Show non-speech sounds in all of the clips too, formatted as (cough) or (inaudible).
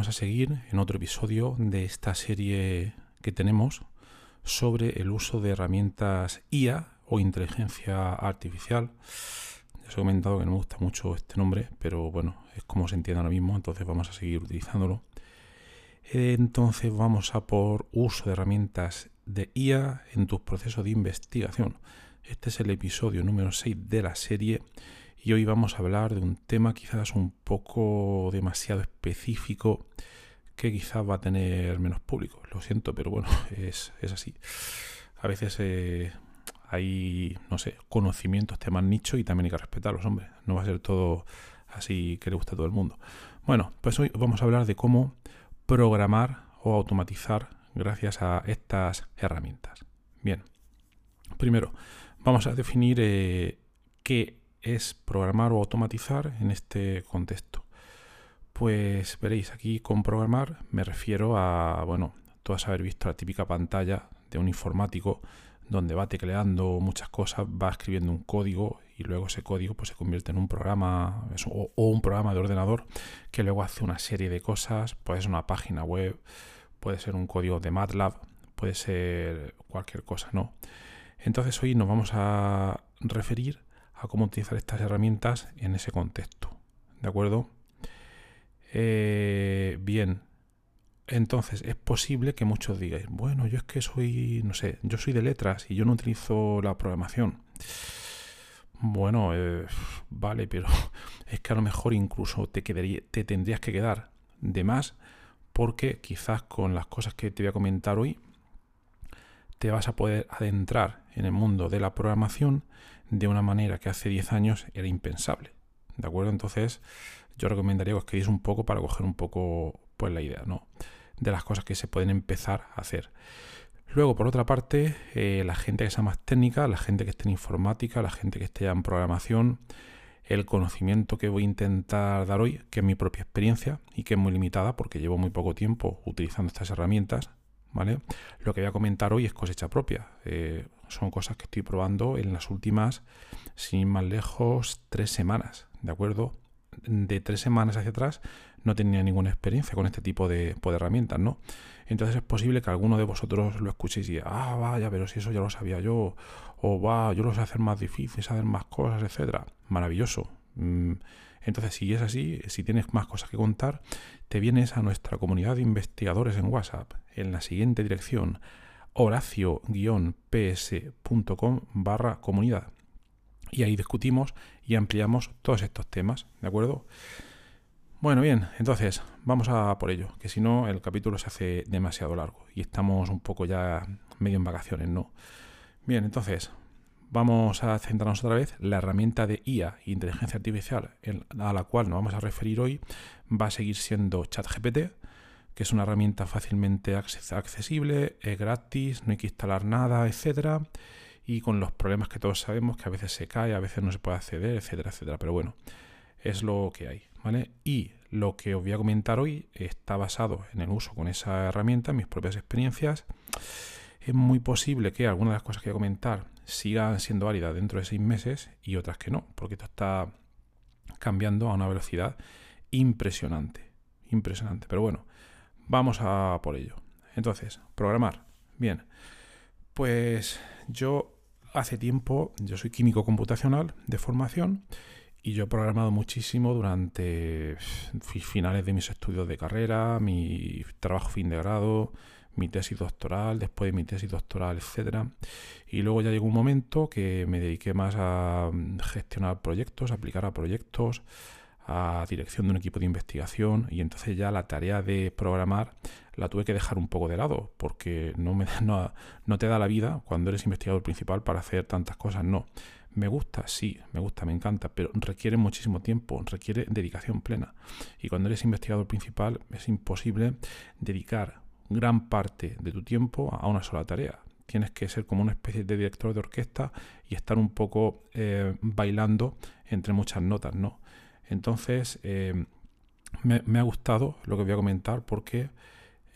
Vamos a seguir en otro episodio de esta serie que tenemos sobre el uso de herramientas IA o inteligencia artificial. Ya os he comentado que no me gusta mucho este nombre, pero bueno, es como se entiende ahora mismo, entonces vamos a seguir utilizándolo. Entonces vamos a por uso de herramientas de IA en tus procesos de investigación. Este es el episodio número 6 de la serie y hoy vamos a hablar de un tema quizás un poco demasiado específico que quizás va a tener menos público. Lo siento, pero bueno, (laughs) es, así. A veces eh, hay, no sé, conocimientos, temas nicho y también hay que respetarlos, hombre. No va a ser todo así que le gusta a todo el mundo. Bueno, pues hoy vamos a hablar de cómo programar o automatizar gracias a estas herramientas. Bien, primero vamos a definir eh, qué es programar o automatizar en este contexto? Pues veréis, aquí con programar me refiero a, bueno, todas haber visto la típica pantalla de un informático donde va tecleando muchas cosas, va escribiendo un código y luego ese código pues, se convierte en un programa o, un programa de ordenador que luego hace una serie de cosas, puede ser una página web, puede ser un código de MATLAB, puede ser cualquier cosa, ¿no? Entonces hoy nos vamos a referir a cómo utilizar estas herramientas en ese contexto. ¿De acuerdo? Eh, bien, entonces es posible que muchos digáis, bueno, yo es que soy, no sé, yo soy de letras y yo no utilizo la programación. Bueno, eh, vale, pero (laughs) es que a lo mejor incluso te, quedaría, te tendrías que quedar de más porque quizás con las cosas que te voy a comentar hoy te vas a poder adentrar en el mundo de la programación de una manera que hace 10 años era impensable. ¿De acuerdo? Entonces, yo recomendaría que os quedéis un poco para coger un poco pues la idea, ¿no? De las cosas que se pueden empezar a hacer. Luego, por otra parte, eh, la gente que sea más técnica, la gente que esté en informática, la gente que esté en programación, el conocimiento que voy a intentar dar hoy, que es mi propia experiencia y que es muy limitada porque llevo muy poco tiempo utilizando estas herramientas, ¿vale? Lo que voy a comentar hoy es cosecha propia. Eh, son cosas que estoy probando en las últimas, sin más lejos, tres semanas, ¿de acuerdo? De tres semanas hacia atrás no tenía ninguna experiencia con este tipo de, pues, herramientas, ¿no? Entonces es posible que alguno de vosotros lo escuchéis y ah, vaya, pero si eso ya lo sabía yo, o va, yo lo sé hacer más difícil, saber más cosas, etcétera. Maravilloso. Mm, entonces, si es así, si tienes más cosas que contar, te vienes a nuestra comunidad de investigadores en WhatsApp en la siguiente dirección horacio-ps.com barra comunidad. Y ahí discutimos y ampliamos todos estos temas, ¿de acuerdo? Bueno, bien, entonces vamos a por ello, que si no el capítulo se hace demasiado largo y estamos un poco ya medio en vacaciones, ¿no? Bien, entonces vamos a centrarnos otra vez. La herramienta de IA, inteligencia artificial, a la cual nos vamos a referir hoy, va a seguir siendo ChatGPT, que es una herramienta fácilmente accesible, es gratis, no hay que instalar nada, etcétera, y con los problemas que todos sabemos que a veces se cae, a veces no se puede acceder, etcétera, etcétera. Pero bueno, es lo que hay, ¿vale? Y lo que os voy a comentar hoy está basado en el uso con esa herramienta, en mis propias experiencias. Es muy posible que algunas de las cosas que voy a comentar sigan siendo válidas dentro de seis meses y otras que no, porque esto está cambiando a una velocidad impresionante. Impresionante. Pero bueno, Vamos a por ello. Entonces, programar. Bien. Pues yo hace tiempo, yo soy químico computacional de formación y yo he programado muchísimo durante finales de mis estudios de carrera, mi trabajo fin de grado, mi tesis doctoral, después de mi tesis doctoral, etcétera. Y luego ya llegó un momento que me dediqué más a mm, gestionar proyectos, aplicar a proyectos, a dirección de un equipo de investigación y entonces ya la tarea de programar la tuve que dejar un poco de lado porque no, me, (laughs) no, no te da la vida cuando eres investigador principal para hacer tantas cosas, no. Me gusta, sí, me gusta, me encanta, pero requiere muchísimo tiempo, requiere dedicación plena. Y cuando eres investigador principal es imposible dedicar gran parte de tu tiempo a una sola tarea. Tienes que ser como una especie de director de orquesta y estar un poco eh, bailando entre muchas notas, ¿no? Entonces, eh, me, ha gustado lo que voy a comentar porque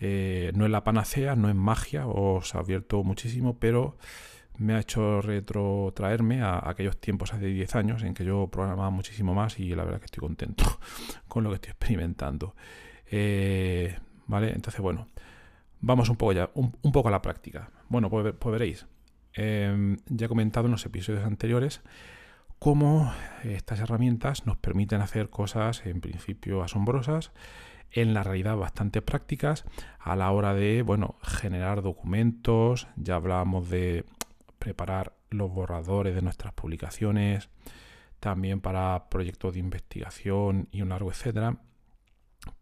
eh, no es la panacea, no es magia, os ha abierto muchísimo, pero me ha hecho retrotraerme a aquellos tiempos hace 10 años en que yo programaba muchísimo más y la verdad que estoy contento (laughs) con lo que estoy experimentando. ¿Vale? Entonces, bueno, Vamos un poco ya, un, poco a la práctica. Bueno, pues, pues veréis. Ya he comentado en los episodios anteriores cómo estas herramientas nos permiten hacer cosas en principio asombrosas, en la realidad bastante prácticas a la hora de, bueno, generar documentos, ya hablábamos de preparar los borradores de nuestras publicaciones, también para proyectos de investigación y un largo etcétera.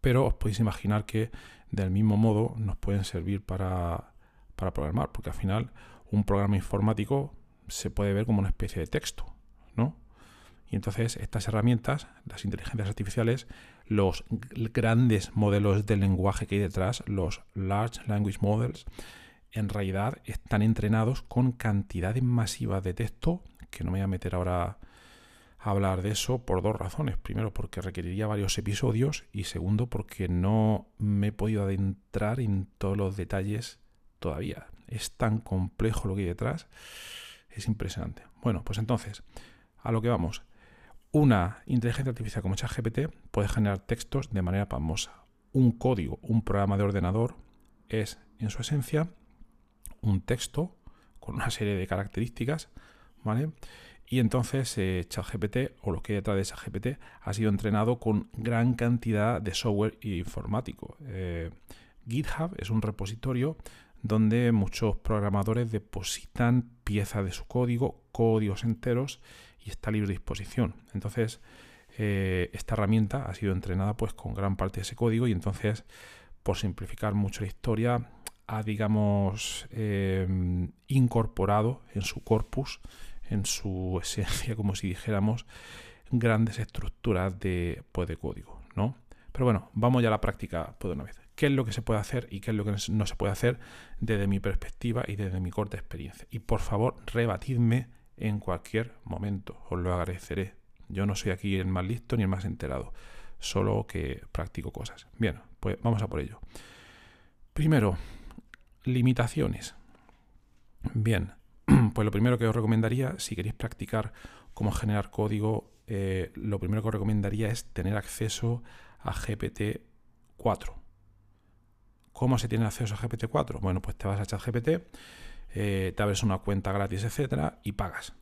Pero os podéis imaginar que del mismo modo nos pueden servir para, programar, porque al final un programa informático se puede ver como una especie de texto, ¿no? Y entonces estas herramientas, las inteligencias artificiales, los grandes modelos de lenguaje que hay detrás, los Large Language Models, en realidad están entrenados con cantidades masivas de texto, que no me voy a meter ahora hablar de eso por dos razones. Primero, porque requeriría varios episodios y segundo, porque no me he podido adentrar en todos los detalles todavía. Es tan complejo lo que hay detrás. Es impresionante. Bueno, pues entonces, a lo que vamos. Una inteligencia artificial como ChatGPT puede generar textos de manera famosa. Un código, un programa de ordenador es, en su esencia, un texto con una serie de características, ¿vale? Y entonces eh, ChatGPT o lo que hay detrás de ChatGPT ha sido entrenado con gran cantidad de software informático. Eh, GitHub es un repositorio donde muchos programadores depositan piezas de su código, códigos enteros, y está a libre disposición. Entonces, eh, esta herramienta ha sido entrenada pues con gran parte de ese código y entonces, por simplificar mucho la historia, ha, digamos, incorporado en su corpus en su (laughs) esencia, como si dijéramos, grandes estructuras de, pues, de código, ¿no? Pero bueno, vamos ya a la práctica pues, de una vez. ¿Qué es lo que se puede hacer y qué es lo que no se puede hacer desde mi perspectiva y desde mi corta experiencia? Y por favor, rebatidme en cualquier momento, os lo agradeceré. Yo no soy aquí el más listo ni el más enterado, solo que practico cosas. Bien, pues vamos a por ello. Primero, limitaciones. Bien, (clears throat) Pues lo primero que os recomendaría, si queréis practicar cómo generar código, eh, lo primero que os recomendaría es tener acceso a GPT-4. ¿Cómo se tiene acceso a GPT-4? Bueno, pues te vas a ChatGPT, eh, te abres una cuenta gratis, etcétera, y pagas.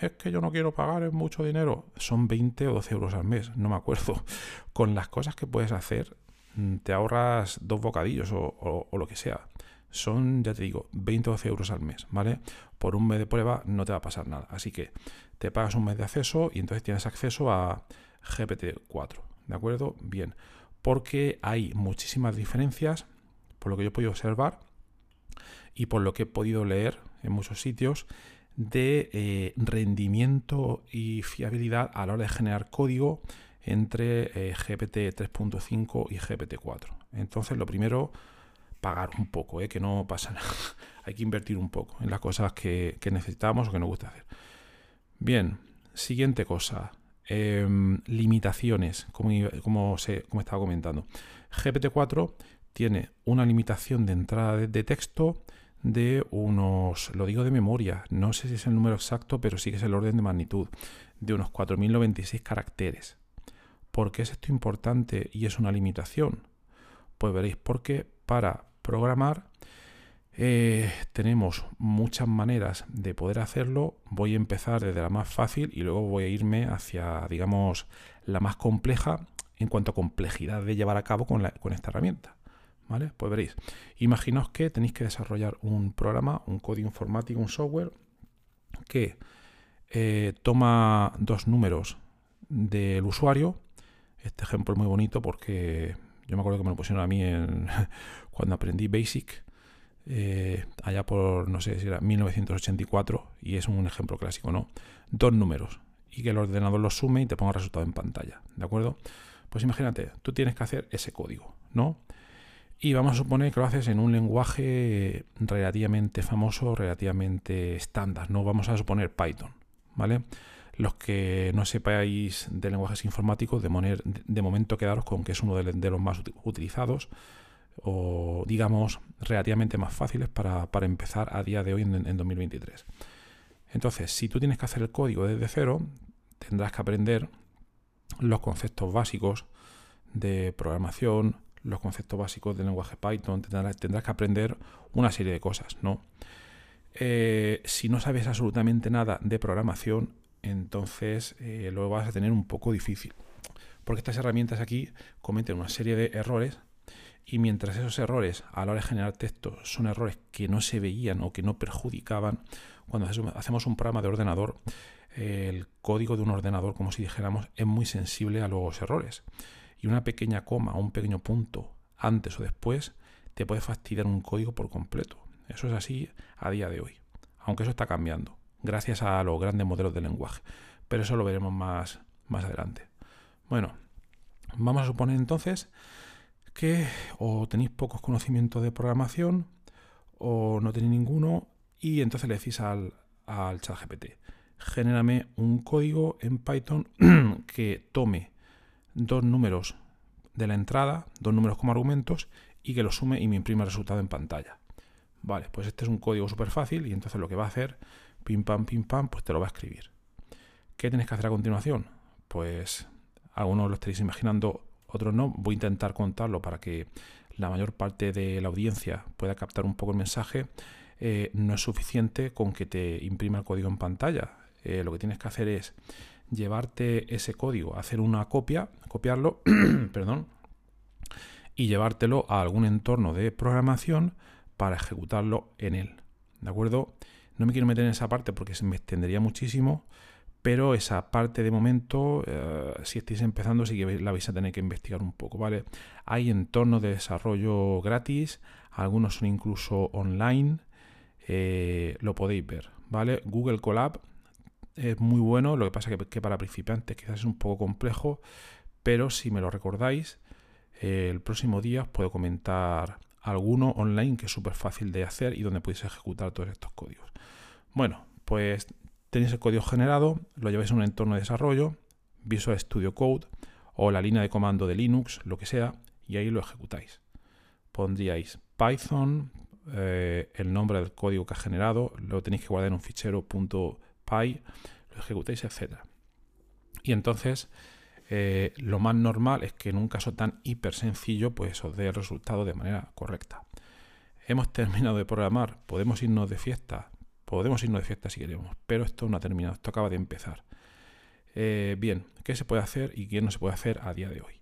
Es que yo no quiero pagar, es mucho dinero. Son 20 o 12 euros al mes, no me acuerdo. (laughs) Con las cosas que puedes hacer, mm, te ahorras dos bocadillos o lo que sea son, ya te digo, 20 o 12 euros al mes, ¿vale? Por un mes de prueba no te va a pasar nada. Así que te pagas un mes de acceso y entonces tienes acceso a GPT-4, ¿de acuerdo? Bien, porque hay muchísimas diferencias, por lo que yo he podido observar y por lo que he podido leer en muchos sitios, de eh, rendimiento y fiabilidad a la hora de generar código entre eh, GPT 3.5 y GPT 4. Entonces, lo primero, pagar un poco, ¿eh? que no pasa (laughs) nada. Hay que invertir un poco en las cosas que, necesitamos o que nos gusta hacer. Bien, siguiente cosa. Em, limitaciones, como, como, se, como estaba comentando. GPT-4 tiene una limitación de entrada de, texto de unos, lo digo de memoria, no sé si es el número exacto, pero sí que es el orden de magnitud, de unos 4.096 caracteres. ¿Por qué es esto importante y es una limitación? Pues veréis, porque para programar Eh, tenemos muchas maneras de poder hacerlo. Voy a empezar desde la más fácil y luego voy a irme hacia, digamos, la más compleja en cuanto a complejidad de llevar a cabo con, con esta herramienta. ¿Vale? Pues veréis. Imaginaos que tenéis que desarrollar un programa, un código informático, un software que eh, toma dos números del usuario. Este ejemplo es muy bonito porque yo me acuerdo que me lo pusieron a mí (laughs) cuando aprendí Basic, eh, allá por, no sé si era 1984, y es un ejemplo clásico, ¿no? Dos números y que el ordenador los sume y te ponga el resultado en pantalla, ¿de acuerdo? Pues imagínate, tú tienes que hacer ese código, ¿no? Y vamos a suponer que lo haces en un lenguaje relativamente famoso, relativamente estándar, no vamos a suponer Python, ¿vale? Los que no sepáis de lenguajes informáticos, de, de momento quedaros con que es uno de, los más utilizados o digamos relativamente más fáciles para, empezar a día de hoy en, 2023. Entonces, si tú tienes que hacer el código desde cero, tendrás que aprender los conceptos básicos de programación, los conceptos básicos del lenguaje Python, tendrás, que aprender una serie de cosas, ¿no? Eh, si no sabes absolutamente nada de programación, entonces eh, lo vas a tener un poco difícil. Porque estas herramientas aquí cometen una serie de errores y mientras esos errores a la hora de generar texto son errores que no se veían o que no perjudicaban, cuando hacemos un programa de ordenador, el código de un ordenador, como si dijéramos, es muy sensible a los errores. Y una pequeña coma o un pequeño punto antes o después te puede fastidiar un código por completo. Eso es así a día de hoy. Aunque eso está cambiando, gracias a los grandes modelos de lenguaje. Pero eso lo veremos más, más adelante. Bueno, vamos a suponer entonces que o tenéis pocos conocimientos de programación o no tenéis ninguno y entonces le decís al, al chat GPT, genérame un código en Python (clears throat) que tome dos números de la entrada, dos números como argumentos y que lo sume y me imprima el resultado en pantalla. Vale, pues este es un código súper fácil y entonces lo que va a hacer, pim pam, pim pam, pues te lo va a escribir. ¿Qué tienes que hacer a continuación? Pues algunos lo estaréis imaginando otros no. Voy a intentar contarlo para que la mayor parte de la audiencia pueda captar un poco el mensaje. Eh, no es suficiente con que te imprima el código en pantalla. Eh, lo que tienes que hacer es llevarte ese código, hacer una copia, copiarlo, (clears throat) perdón, y llevártelo a algún entorno de programación para ejecutarlo en él. ¿De acuerdo? No me quiero meter en esa parte porque se me extendería muchísimo, pero esa parte de momento, eh, si estáis empezando, sí que la vais a tener que investigar un poco, ¿vale? Hay entornos de desarrollo gratis, algunos son incluso online, eh, lo podéis ver, ¿vale? Google Colab es muy bueno, lo que pasa es que, para principiantes quizás es un poco complejo, pero si me lo recordáis, eh, el próximo día os puedo comentar alguno online que es súper fácil de hacer y donde podéis ejecutar todos estos códigos. Bueno, pues Tenéis el código generado, lo lleváis a un entorno de desarrollo, Visual Studio Code o la línea de comando de Linux, lo que sea, y ahí lo ejecutáis. Pondríais Python, eh, el nombre del código que ha generado, lo tenéis que guardar en un fichero lo ejecutáis, etc. Y entonces eh, lo más normal es que en un caso tan hiper sencillo pues os dé el resultado de manera correcta. Hemos terminado de programar, podemos irnos de fiesta, Podemos irnos de fiesta si queremos, pero esto no ha terminado, esto acaba de empezar. Eh, bien, ¿qué se puede hacer y qué no se puede hacer a día de hoy?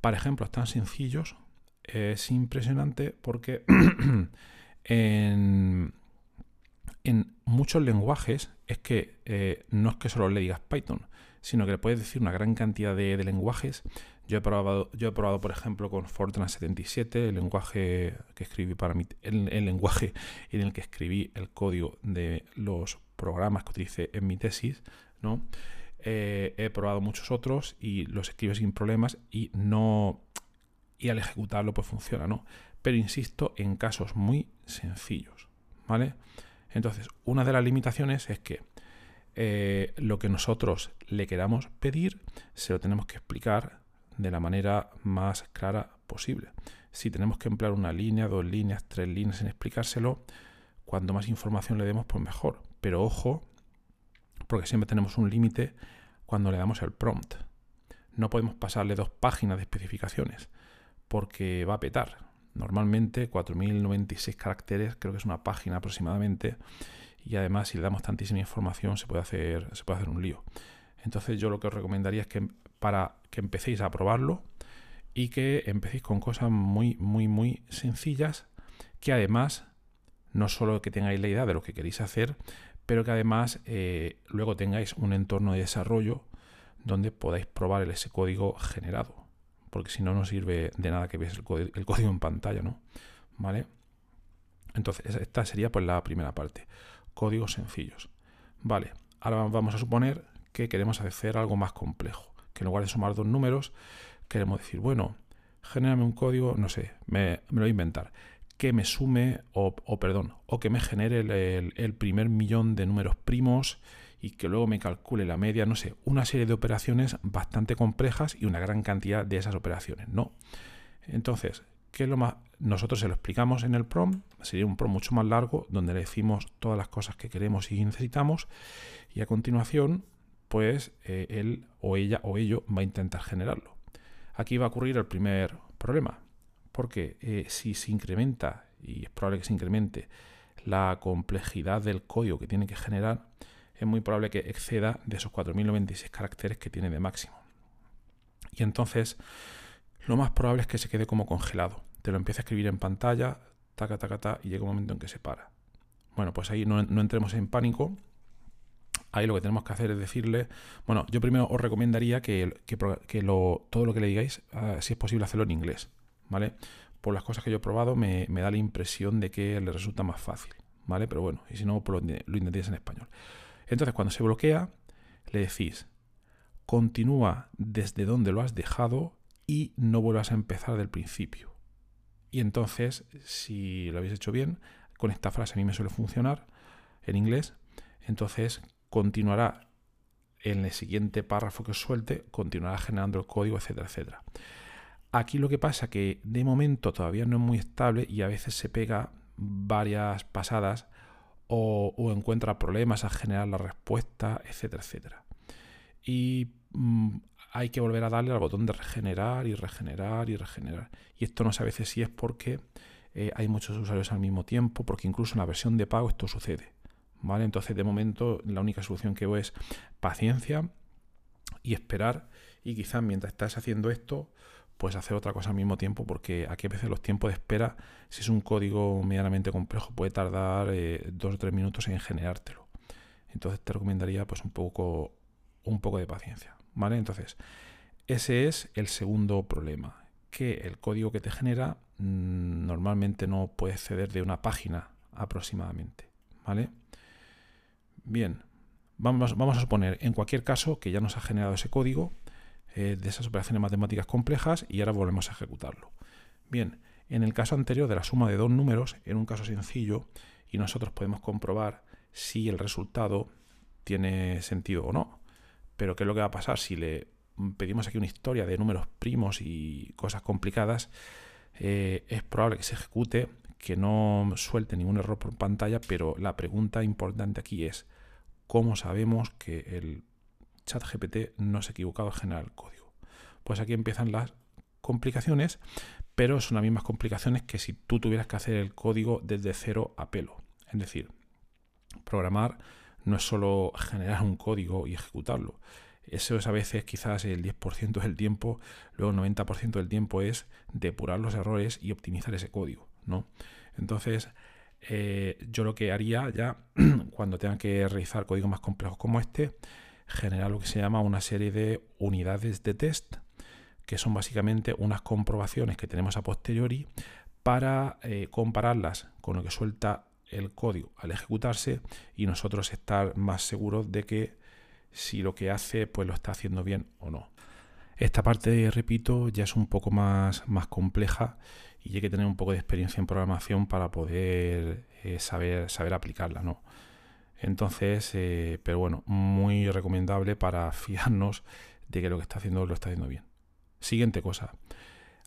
Para ejemplos tan sencillos, es impresionante porque (clears throat) en, muchos lenguajes es que eh, no es que solo le digas Python, sino que le puedes decir una gran cantidad de lenguajes yo he probado, yo he probado por ejemplo, con Fortran 77, el lenguaje que escribí para mi, el, lenguaje (laughs) en el que escribí el código de los programas que utilicé en mi tesis, ¿no? Eh, he probado muchos otros y los escribo sin problemas y no y al ejecutarlo pues funciona, ¿no? Pero insisto en casos muy sencillos, ¿vale? Entonces, una de las limitaciones es que eh, lo que nosotros le queramos pedir se lo tenemos que explicar de la manera más clara posible. Si tenemos que emplear una línea, dos líneas, tres líneas en explicárselo, cuanto más información le demos, pues mejor. Pero ojo, porque siempre tenemos un límite cuando le damos el prompt. No podemos pasarle dos páginas de especificaciones, porque va a petar. Normalmente 4096 caracteres, creo que es una página aproximadamente, y además si le damos tantísima información se puede hacer, se puede hacer un lío. Entonces yo lo que os recomendaría es que para que empecéis a probarlo y que empecéis con cosas muy, muy, muy sencillas que además no solo que tengáis la idea de lo que queréis hacer, pero que además eh, luego tengáis un entorno de desarrollo donde podáis probar ese código generado. Porque si no, no sirve de nada que veáis el, código en pantalla, ¿no? ¿Vale? Entonces, esta sería pues la primera parte. Códigos sencillos. Vale, ahora vamos a suponer que queremos hacer algo más complejo. Que en lugar de sumar dos números, queremos decir, bueno, genérame un código, no sé, me, lo voy a inventar que me sume o, perdón, o que me genere el, primer millón de números primos y que luego me calcule la media, no sé, una serie de operaciones bastante complejas y una gran cantidad de esas operaciones, ¿no? Entonces, ¿qué es lo más? Nosotros se lo explicamos en el PROM, sería un PROM mucho más largo, donde le decimos todas las cosas que queremos y necesitamos, y a continuación, pues eh, él o ella o ello va a intentar generarlo. Aquí va a ocurrir el primer problema, porque eh, si se incrementa, y es probable que se incremente, la complejidad del código que tiene que generar, es muy probable que exceda de esos 4096 caracteres que tiene de máximo. Y entonces, lo más probable es que se quede como congelado. Te lo empieza a escribir en pantalla, taca, taca, taca, y llega un momento en que se para. Bueno, pues ahí no, entremos en pánico. Ahí lo que tenemos que hacer es decirle, bueno, yo primero os recomendaría que, todo lo que le digáis, ah, si es posible, hacerlo en inglés. ¿vale? Por las cosas que yo he probado me, da la impresión de que le resulta más fácil, ¿vale? Pero bueno, y si no, pues lo, lo intentéis en español. Entonces, cuando se bloquea, le decís, continúa desde donde lo has dejado y no vuelvas a empezar del principio. Y entonces, si lo habéis hecho bien, con esta frase a mí me suele funcionar en inglés, entonces continuará en el siguiente párrafo que os suelte, continuará generando el código, etcétera, etcétera. Aquí lo que pasa que de momento todavía no es muy estable y a veces se pega varias pasadas o, encuentra problemas al generar la respuesta, etcétera, etcétera. Y mm, hay que volver a darle al botón de regenerar y regenerar y regenerar. Y esto no sé a veces si es porque eh, hay muchos usuarios al mismo tiempo, porque incluso en la versión de pago esto sucede. ¿vale? Entonces, de momento, la única solución que veo es paciencia y esperar. Y quizás mientras estás haciendo esto, pues hacer otra cosa al mismo tiempo, porque aquí a veces los tiempos de espera, si es un código medianamente complejo, puede tardar eh, dos o tres minutos en generártelo. Entonces te recomendaría pues un poco, un poco de paciencia. ¿Vale? Entonces, ese es el segundo problema, que el código que te genera mm, normalmente no puede ceder de una página aproximadamente. ¿Vale? Bien, vamos, vamos a suponer en cualquier caso que ya nos ha generado ese código eh, de esas operaciones matemáticas complejas y ahora volvemos a ejecutarlo. Bien, en el caso anterior de la suma de dos números, en un caso sencillo, y nosotros podemos comprobar si el resultado tiene sentido o no. Pero ¿qué es lo que va a pasar si le pedimos aquí una historia de números primos y cosas complicadas? Eh, es probable que se ejecute, que no suelte ningún error por pantalla, pero la pregunta importante aquí es, ¿cómo sabemos que el ChatGPT no se ha equivocado al generar el código. Pues aquí empiezan las complicaciones, pero son las mismas complicaciones que si tú tuvieras que hacer el código desde cero a pelo. Es decir, programar no es solo generar un código y ejecutarlo. Eso es a veces quizás el 10% del tiempo, luego el 90% del tiempo es depurar los errores y optimizar ese código. ¿no? Entonces, eh, yo lo que haría ya (clears throat) cuando tenga que realizar códigos más complejos como este generar lo que se llama una serie de unidades de test, que son básicamente unas comprobaciones que tenemos a posteriori para eh, compararlas con lo que suelta el código al ejecutarse y nosotros estar más seguros de que si lo que hace pues lo está haciendo bien o no. Esta parte, repito, ya es un poco más, más compleja y hay que tener un poco de experiencia en programación para poder eh, saber, saber aplicarla, ¿no? Entonces, eh, pero bueno, muy recomendable para (laughs) fiarnos de que lo que está haciendo lo está haciendo bien. Siguiente cosa.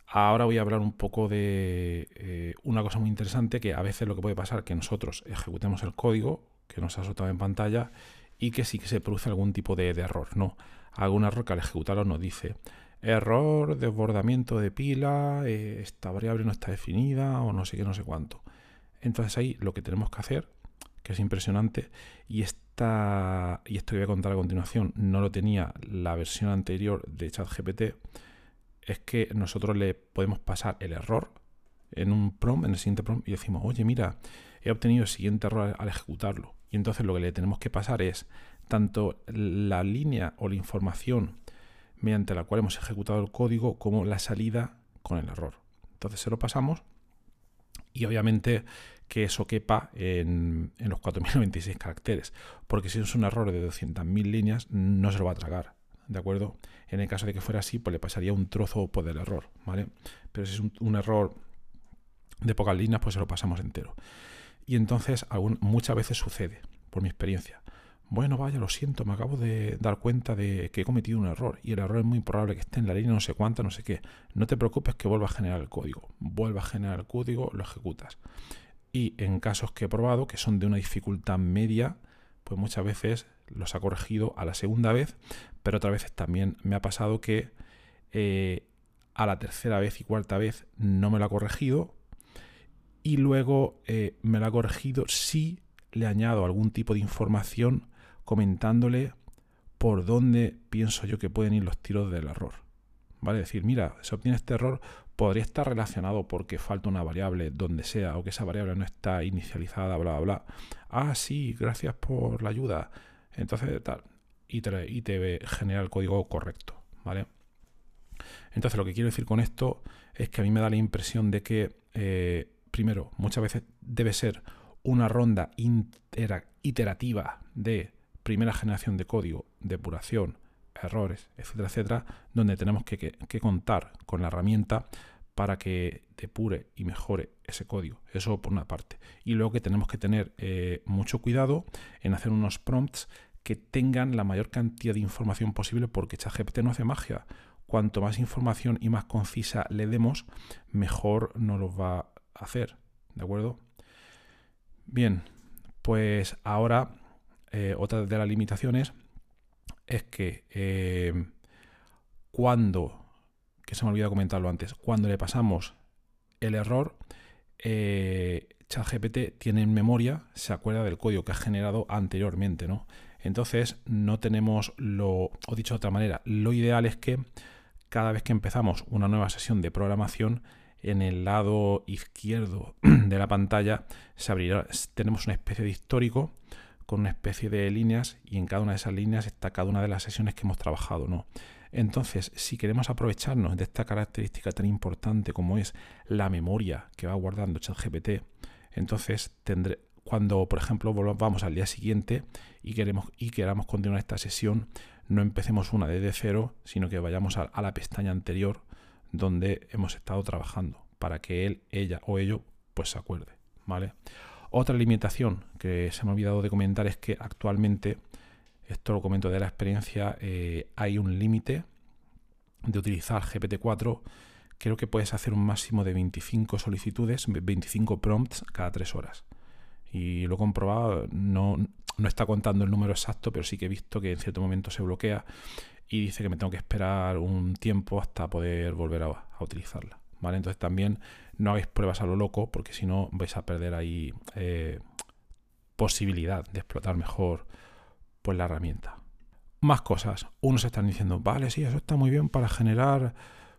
Ahora voy a hablar un poco de eh, una cosa muy interesante que a veces lo que puede pasar que nosotros ejecutemos el código que nos ha soltado en pantalla y que sí que se produce algún tipo de, error, ¿no? Algún error que al ejecutarlo nos dice error, desbordamiento de pila, eh, esta variable no está definida o no sé qué, no sé cuánto. Entonces ahí lo que tenemos que hacer, es impresionante, y, esta, y esto que voy a contar a continuación, no lo tenía la versión anterior de ChatGPT, es que nosotros le podemos pasar el error en un prompt, en el siguiente prompt, y decimos, oye, mira, he obtenido el siguiente error al ejecutarlo. Y entonces lo que le tenemos que pasar es tanto la línea o la información mediante la cual hemos ejecutado el código como la salida con el error. Entonces se lo pasamos y obviamente que eso quepa en, los 4096 caracteres, porque si es un error de 200.000 líneas no se lo va a tragar, ¿de acuerdo? En el caso de que fuera así, pues le pasaría un trozo por del error, ¿vale? Pero si es un, error de pocas líneas, pues se lo pasamos entero. Y entonces muchas veces sucede, por mi experiencia, bueno, vaya, lo siento, me acabo de dar cuenta de que he cometido un error y el error es muy probable que esté en la línea no sé cuánta, no sé qué. No te preocupes que vuelva a generar el código. Vuelva a generar el código, lo ejecutas. Y en casos que he probado, que son de una dificultad media, pues muchas veces los ha corregido a la segunda vez, pero otras veces también me ha pasado que eh, a la tercera vez y cuarta vez no me lo ha corregido y luego eh, me lo ha corregido si le añado algún tipo de información comentándole por dónde pienso yo que pueden ir los tiros del error. ¿Vale? decir, mira, se obtiene este error, podría estar relacionado porque falta una variable donde sea o que esa variable no está inicializada, bla, bla, bla. Ah, sí, gracias por la ayuda. Entonces, tal. Y te, genera el código correcto, ¿vale? Entonces, lo que quiero decir con esto es que a mí me da la impresión de que, eh, primero, muchas veces debe ser una ronda iterativa de primera generación de código, depuración, errores, etcétera, etcétera, donde tenemos que, contar con la herramienta para que depure y mejore ese código. Eso por una parte. Y luego que tenemos que tener eh, mucho cuidado en hacer unos prompts que tengan la mayor cantidad de información posible porque ChatGPT no hace magia. Cuanto más información y más concisa le demos, mejor nos lo va a hacer. ¿De acuerdo? Bien, pues ahora eh, otra de las limitaciones es que eh, cuando, que se me olvidó comentarlo antes, cuando le pasamos el error, eh, ChatGPT tiene en memoria, se acuerda del código que ha generado anteriormente, ¿no? Entonces no tenemos lo, o dicho de otra manera, lo ideal es que cada vez que empezamos una nueva sesión de programación, en el lado izquierdo (clears throat) de la pantalla se abrirá, tenemos una especie de histórico con una especie de líneas y en cada una de esas líneas está cada una de las sesiones que hemos trabajado, ¿no? Entonces, si queremos aprovecharnos de esta característica tan importante como es la memoria que va guardando ChatGPT, entonces tendré, cuando, por ejemplo, volvamos al día siguiente y, queremos, y queramos continuar esta sesión, no empecemos una desde cero, sino que vayamos a, a la pestaña anterior donde hemos estado trabajando para que él, ella o ello pues se acuerde, ¿vale? Otra limitación que se me ha olvidado de comentar es que actualmente, esto lo comento de la experiencia, eh, hay un límite de utilizar GPT-4. Creo que puedes hacer un máximo de 25 solicitudes, 25 prompts cada 3 horas. Y lo he comprobado, no, no está contando el número exacto, pero sí que he visto que en cierto momento se bloquea y dice que me tengo que esperar un tiempo hasta poder volver a utilizarla. ¿vale? Entonces también no hagáis pruebas a lo loco porque si no vais a perder ahí eh, posibilidad de explotar mejor pues, la herramienta. Más cosas. Unos están diciendo, vale, sí, eso está muy bien para generar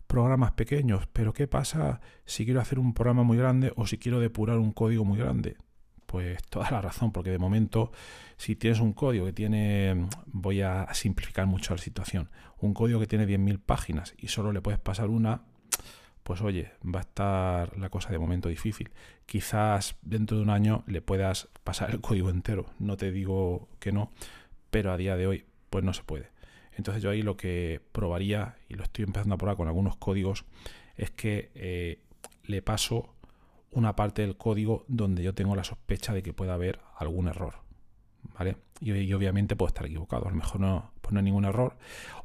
programas pequeños, pero ¿qué pasa si quiero hacer un programa muy grande o si quiero depurar un código muy grande? Pues toda la razón, porque de momento, si tienes un código que tiene, voy a simplificar mucho la situación, un código que tiene 10.000 páginas y solo le puedes pasar una, pues oye, va a estar la cosa de momento difícil. Quizás dentro de un año le puedas pasar el código entero, no te digo que no, pero a día de hoy pues no se puede. Entonces yo ahí lo que probaría, y lo estoy empezando a probar con algunos códigos, es que eh, le paso una parte del código donde yo tengo la sospecha de que pueda haber algún error. ¿Vale? Y, obviamente puedo estar equivocado, a lo mejor no, pues no hay ningún error,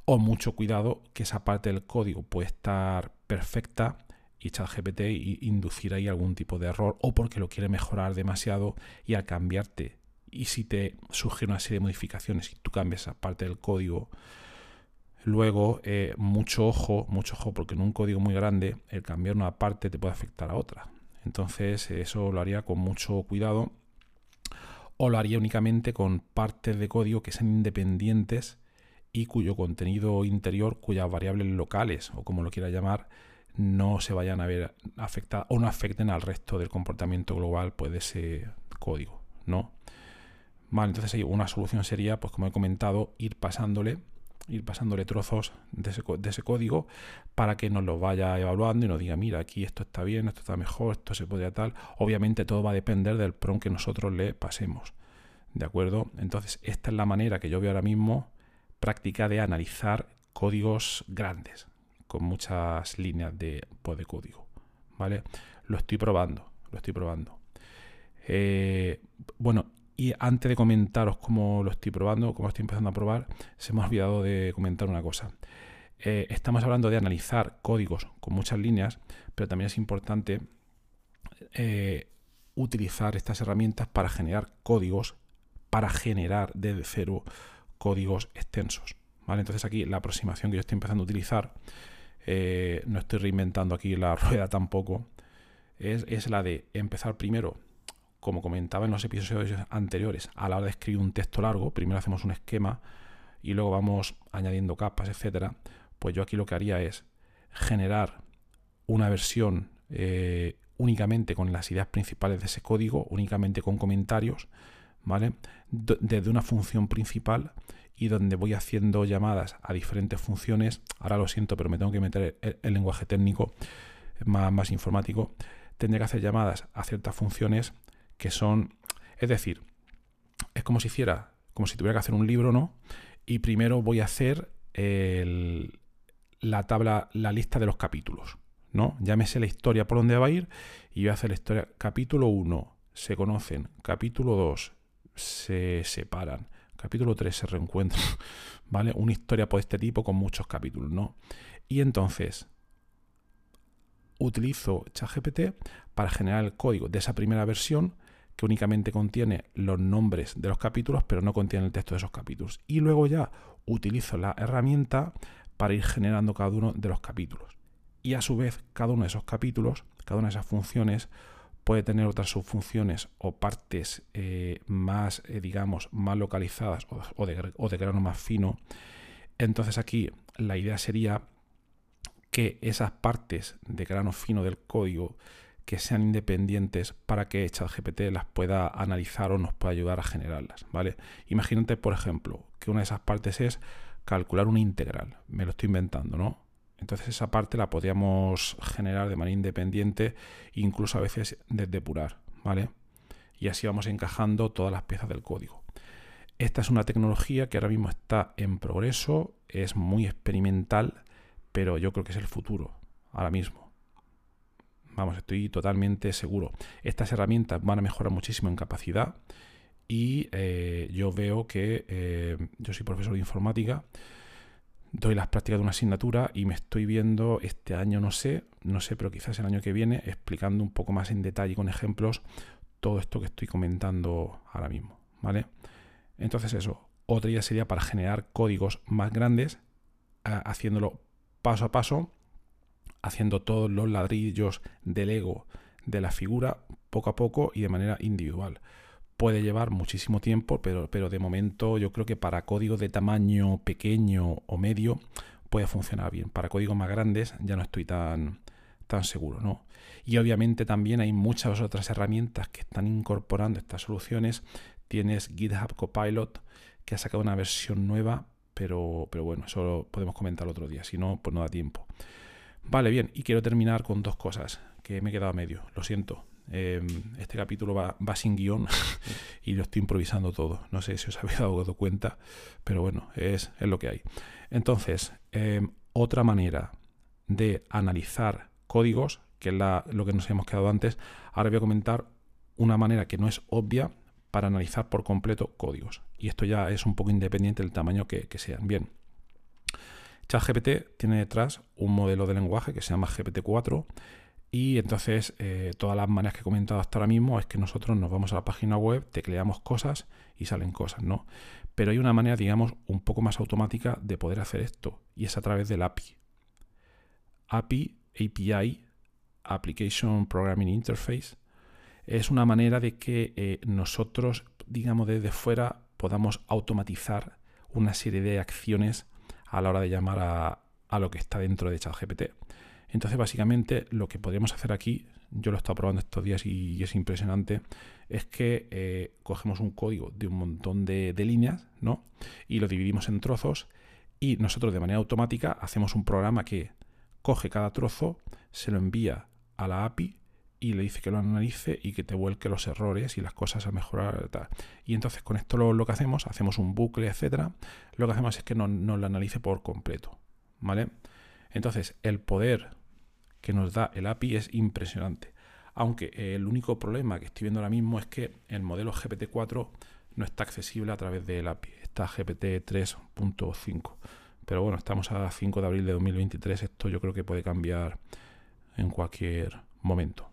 o mucho cuidado que esa parte del código puede estar perfecta y ChatGPT inducir ahí algún tipo de error o porque lo quiere mejorar demasiado y al cambiarte y si te surge una serie de modificaciones y tú cambias esa parte del código Luego, eh, mucho ojo, mucho ojo, porque en un código muy grande el cambiar una parte te puede afectar a otra. Entonces, eso lo haría con mucho cuidado o lo haría únicamente con partes de código que sean independientes y cuyo contenido interior, cuyas variables locales o como lo quiera llamar, no se vayan a ver afectadas o no afecten al resto del comportamiento global pues, de ese código, ¿no? Vale, entonces una solución sería, pues como he comentado, ir pasándole, ir pasándole trozos de ese, código para que nos lo vaya evaluando y nos diga, mira, aquí esto está bien, esto está mejor, esto se puede tal. Obviamente todo va a depender del prompt que nosotros le pasemos. ¿De acuerdo? Entonces, esta es la manera que yo veo ahora mismo práctica de analizar códigos grandes, con muchas líneas de, pues, código. ¿Vale? Lo estoy probando, lo estoy probando. Eh, bueno, y antes de comentaros cómo lo estoy probando, cómo estoy empezando a probar, se me ha olvidado de comentar una cosa. Eh, estamos hablando de analizar códigos con muchas líneas, pero también es importante eh, utilizar estas herramientas para generar códigos, para generar desde cero códigos extensos. ¿vale? Entonces aquí la aproximación que yo estoy empezando a utilizar, eh, no estoy reinventando aquí la (laughs) rueda tampoco, es, es la de empezar primero como comentaba en los episodios anteriores, a la hora de escribir un texto largo, primero hacemos un esquema y luego vamos añadiendo capas, etcétera. Pues yo aquí lo que haría es generar una versión eh, únicamente con las ideas principales de ese código, únicamente con comentarios, ¿vale? desde una función principal y donde voy haciendo llamadas a diferentes funciones. Ahora lo siento, pero me tengo que meter el, lenguaje técnico más, más informático. Tendré que hacer llamadas a ciertas funciones que son, es decir, es como si hiciera, como si tuviera que hacer un libro, ¿no? Y primero voy a hacer la tabla, la lista de los capítulos, ¿no? Ya me sé la historia por dónde va a ir y voy a hacer la historia. Capítulo 1 se conocen, capítulo 2 se separan, capítulo 3 se reencuentran, (laughs) ¿vale? Una historia por este tipo con muchos capítulos, ¿no? Y entonces utilizo ChatGPT para generar el código de esa primera versión que únicamente contiene los nombres de los capítulos, pero no contiene el texto de esos capítulos. Y luego ya utilizo la herramienta para ir generando cada uno de los capítulos. Y a su vez, cada uno de esos capítulos, cada una de esas funciones, puede tener otras subfunciones o partes eh, más, eh, digamos, más localizadas o, de, grano más fino. Entonces aquí la idea sería que esas partes de grano fino del código que sean independientes para que ChatGPT las pueda analizar o nos pueda ayudar a generarlas, ¿vale? Imagínate, por ejemplo, que una de esas partes es calcular una integral. Me lo estoy inventando, ¿no? Entonces esa parte la podríamos generar de manera independiente, incluso a veces depurar, ¿vale? Y así vamos encajando todas las piezas del código. Esta es una tecnología que ahora mismo está en progreso, es muy experimental, pero yo creo que es el futuro, ahora mismo. Vamos, estoy totalmente seguro. Estas herramientas van a mejorar muchísimo en capacidad y eh, yo veo que eh, yo soy profesor de informática, doy las prácticas de una asignatura y me estoy viendo este año, no sé, no sé, pero quizás el año que viene, explicando un poco más en detalle con ejemplos todo esto que estoy comentando ahora mismo, ¿vale? Entonces eso, otra idea sería para generar códigos más grandes, haciéndolo paso a paso haciendo todos los ladrillos del ego de la figura poco a poco y de manera individual. Puede llevar muchísimo tiempo, pero, pero de momento yo creo que para códigos de tamaño pequeño o medio puede funcionar bien. Para códigos más grandes ya no estoy tan, tan seguro, ¿no? Y obviamente también hay muchas otras herramientas que están incorporando estas soluciones. Tienes GitHub Copilot, que ha sacado una versión nueva, pero, pero bueno, eso lo podemos comentar otro día, si no, pues no da tiempo. Vale, bien, y quiero terminar con dos cosas que me he quedado a medio, lo siento. Em, este capítulo va, sin guion (laughs) y lo estoy improvisando todo. No sé si os habéis dado cuenta, pero bueno, es, lo que hay. Entonces, em, otra manera de analizar códigos, que es lo que nos hemos quedado antes, ahora voy a comentar una manera que no es obvia para analizar por completo códigos. Y esto ya es un poco independiente del tamaño que, que sean. Bien, ChatGPT tiene detrás un modelo de lenguaje que se llama GPT-4 Y entonces eh, todas las maneras que he comentado hasta ahora mismo es que nosotros nos vamos a la página web, tecleamos cosas y salen cosas, ¿no? Pero hay una manera, digamos, un poco más automática de poder hacer esto y es a través del API. API, API, Application Programming Interface, es una manera de que eh, nosotros, digamos, desde fuera podamos automatizar una serie de acciones a la hora de llamar a, a lo que está dentro de ChatGPT. Entonces, básicamente, lo que podríamos hacer aquí, yo lo he estado probando estos días y, es impresionante, es que eh, cogemos un código de un montón de, líneas, ¿no? Y lo dividimos en trozos y nosotros de manera automática hacemos un programa que coge cada trozo, se lo envía a la API y le dice que lo analice y que te vuelque los errores y las cosas a mejorar. Tal. Y entonces con esto lo, que hacemos, hacemos un bucle, etcétera. Lo que hacemos es que no, no lo analice por completo. ¿Vale? Entonces, el poder que nos da el API es impresionante. Aunque el único problema que estoy viendo ahora mismo es que el modelo GPT-4 no está accesible a través del API. Está GPT 3.5. Pero bueno, estamos a 5 de abril de 2023. Esto yo creo que puede cambiar en cualquier momento.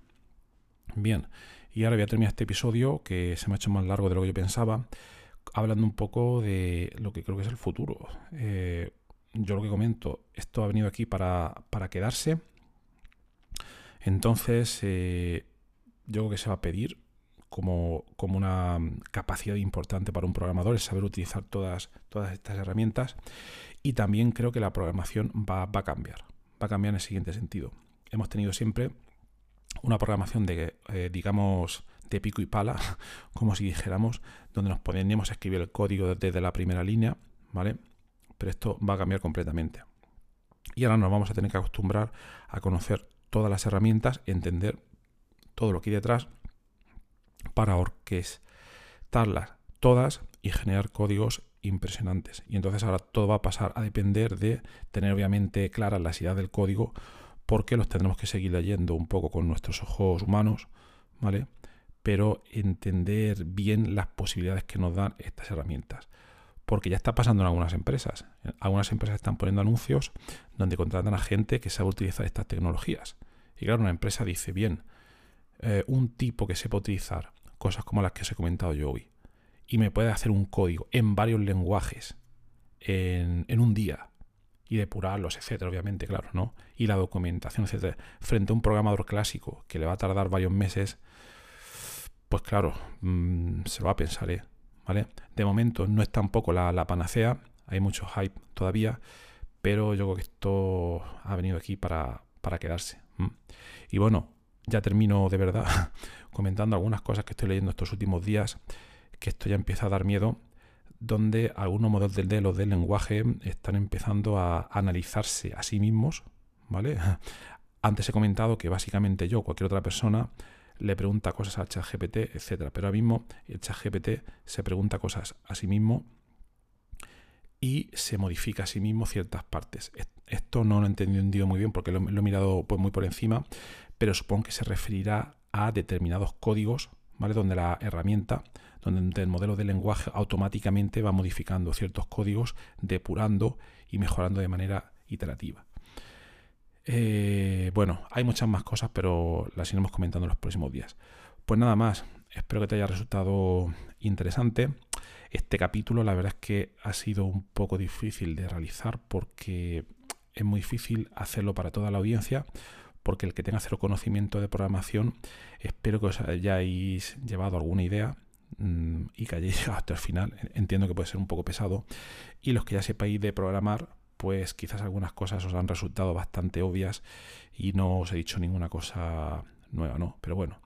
Bien, y ahora voy a terminar este episodio que se me ha hecho más largo de lo que yo pensaba, hablando un poco de lo que creo que es el futuro. Eh, yo lo que comento, esto ha venido aquí para, quedarse. Entonces, eh, yo creo que se va a pedir como, como, una capacidad importante para un programador, es saber utilizar todas, todas estas herramientas. Y también creo que la programación va, va a cambiar. Va a cambiar en el siguiente sentido. Hemos tenido siempre una programación de, eh, digamos, de pico y pala, (laughs) como si dijéramos, donde nos poníamos a escribir el código desde la primera línea, ¿vale? Pero esto va a cambiar completamente. Y ahora nos vamos a tener que acostumbrar a conocer todas las herramientas, entender todo lo que hay detrás para orquestarlas todas y generar códigos impresionantes. Y entonces ahora todo va a pasar a depender de tener obviamente claras las ideas del código porque los tendremos que seguir leyendo un poco con nuestros ojos humanos, ¿vale? Pero entender bien las posibilidades que nos dan estas herramientas. Porque ya está pasando en algunas empresas. Algunas empresas están poniendo anuncios donde contratan a gente que sabe utilizar estas tecnologías. Y claro, una empresa dice, bien, eh, un tipo que sepa utilizar cosas como las que os he comentado yo hoy y me puede hacer un código en varios lenguajes en, un día y depurarlos, etcétera, obviamente, claro, ¿no? Y la documentación, etcétera. Frente a un programador clásico que le va a tardar varios meses, pues claro, mm, se lo va a pensar, ¿eh? ¿Vale? De momento no es tampoco la, la panacea, hay mucho hype todavía, pero yo creo que esto ha venido aquí para, para quedarse. Y bueno, ya termino de verdad (laughs) comentando algunas cosas que estoy leyendo estos últimos días, que esto ya empieza a dar miedo donde algunos modelos del, de los del lenguaje están empezando a analizarse a sí mismos, ¿vale? (laughs) Antes he comentado que básicamente yo, cualquier otra persona, le pregunta cosas al ChatGPT, etcétera, pero ahora mismo el ChatGPT se pregunta cosas a sí mismo y se modifica a sí mismo ciertas partes. Esto no lo he entendido muy bien porque lo, he mirado pues, muy por encima, pero supongo que se referirá a determinados códigos, ¿vale? Donde la herramienta donde el modelo de lenguaje automáticamente va modificando ciertos códigos, depurando y mejorando de manera iterativa. Eh, bueno, hay muchas más cosas, pero las iremos comentando en los próximos días. Pues nada más, espero que te haya resultado interesante. Este capítulo la verdad es que ha sido un poco difícil de realizar porque es muy difícil hacerlo para toda la audiencia, porque el que tenga cero conocimiento de programación, espero que os hayáis llevado alguna idea Mm, y que hayáis (laughs) llegado hasta el final. Entiendo que puede ser un poco pesado. Y los que ya sepáis de programar, pues quizás algunas cosas os han resultado bastante obvias y no os he dicho ninguna cosa nueva, ¿no? Pero bueno,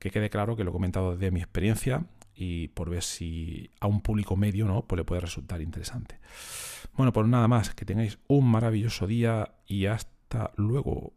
que quede claro que lo he comentado desde mi experiencia y por ver si a un público medio, ¿no? Pues le puede resultar interesante. Bueno, pues nada más, que tengáis un maravilloso día y hasta luego.